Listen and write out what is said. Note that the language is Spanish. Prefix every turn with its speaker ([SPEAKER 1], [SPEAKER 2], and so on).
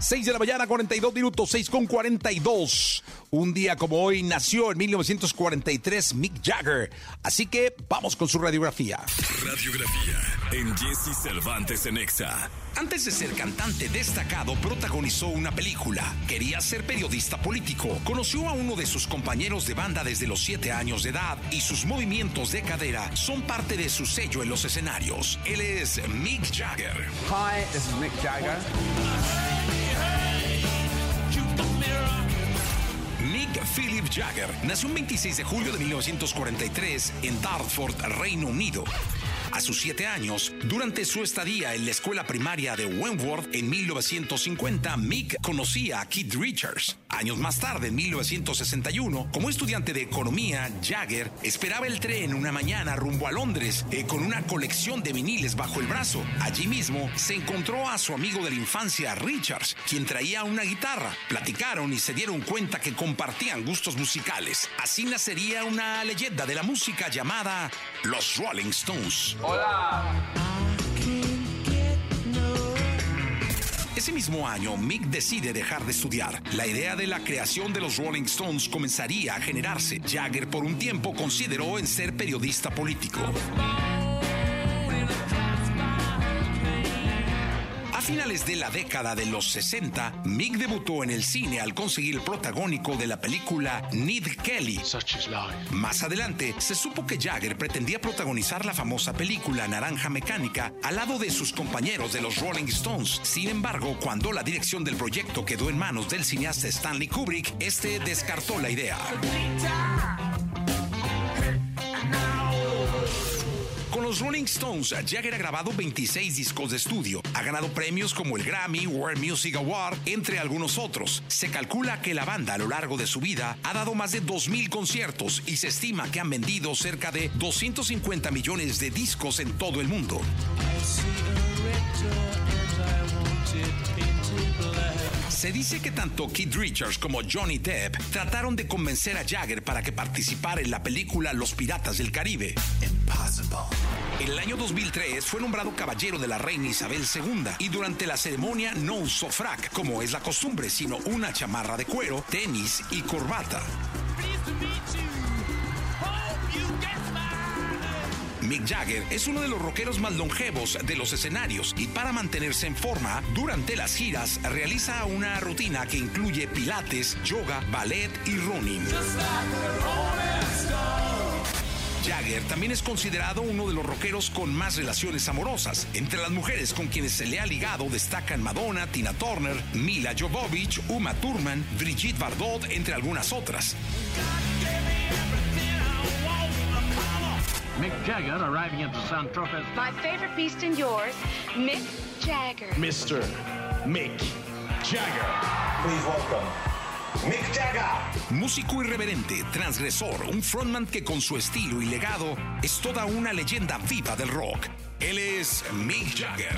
[SPEAKER 1] 6 de la mañana, 42 minutos, 6 con 42. Un día como hoy nació en 1943 Mick Jagger. Así que vamos con su radiografía.
[SPEAKER 2] Radiografía en Jesse Cervantes en Exa.
[SPEAKER 3] Antes de ser cantante destacado, protagonizó una película. Quería ser periodista político. Conoció a uno de sus compañeros de banda desde los 7 años de edad y sus movimientos de cadera son parte de su sello en los escenarios. Él es Mick Jagger.
[SPEAKER 4] Hi, this is Mick Jagger.
[SPEAKER 3] Philip Jagger nació el 26 de julio de 1943 en Dartford, Reino Unido. A sus siete años, durante su estadía en la escuela primaria de Wentworth en 1950, Mick conocía a Keith Richards. Años más tarde, en 1961, como estudiante de economía, Jagger esperaba el tren una mañana rumbo a Londres eh, con una colección de viniles bajo el brazo. Allí mismo se encontró a su amigo de la infancia, Richards, quien traía una guitarra. Platicaron y se dieron cuenta que compartían gustos musicales. Así nacería una leyenda de la música llamada Los Rolling Stones.
[SPEAKER 4] Hola.
[SPEAKER 3] Ese mismo año, Mick decide dejar de estudiar. La idea de la creación de los Rolling Stones comenzaría a generarse. Jagger por un tiempo consideró en ser periodista político. A finales de la década de los 60, Mick debutó en el cine al conseguir el protagónico de la película Need Kelly. Más adelante, se supo que Jagger pretendía protagonizar la famosa película Naranja Mecánica al lado de sus compañeros de los Rolling Stones. Sin embargo, cuando la dirección del proyecto quedó en manos del cineasta Stanley Kubrick, este descartó la idea. Rolling Stones, Jagger ha grabado 26 discos de estudio. Ha ganado premios como el Grammy World Music Award, entre algunos otros. Se calcula que la banda a lo largo de su vida ha dado más de 2.000 conciertos y se estima que han vendido cerca de 250 millones de discos en todo el mundo. Se dice que tanto Keith Richards como Johnny Depp trataron de convencer a Jagger para que participara en la película Los Piratas del Caribe. En el año 2003 fue nombrado caballero de la reina Isabel II y durante la ceremonia no usó frac, como es la costumbre, sino una chamarra de cuero, tenis y corbata. Mick Jagger es uno de los rockeros más longevos de los escenarios y para mantenerse en forma, durante las giras realiza una rutina que incluye pilates, yoga, ballet y running. Jagger también es considerado uno de los rockeros con más relaciones amorosas. Entre las mujeres con quienes se le ha ligado destacan Madonna, Tina Turner, Mila Jovovich, Uma Thurman, Brigitte Bardot, entre algunas otras.
[SPEAKER 5] Jagger arriving at the San Tropez.
[SPEAKER 6] My favorite beast and yours, Mick Jagger.
[SPEAKER 7] Mr. Mick Jagger. Please welcome Mick Jagger.
[SPEAKER 3] Músico irreverente, transgresor, un frontman que con su estilo y legado es toda una leyenda viva del rock. Él es Mick Jagger.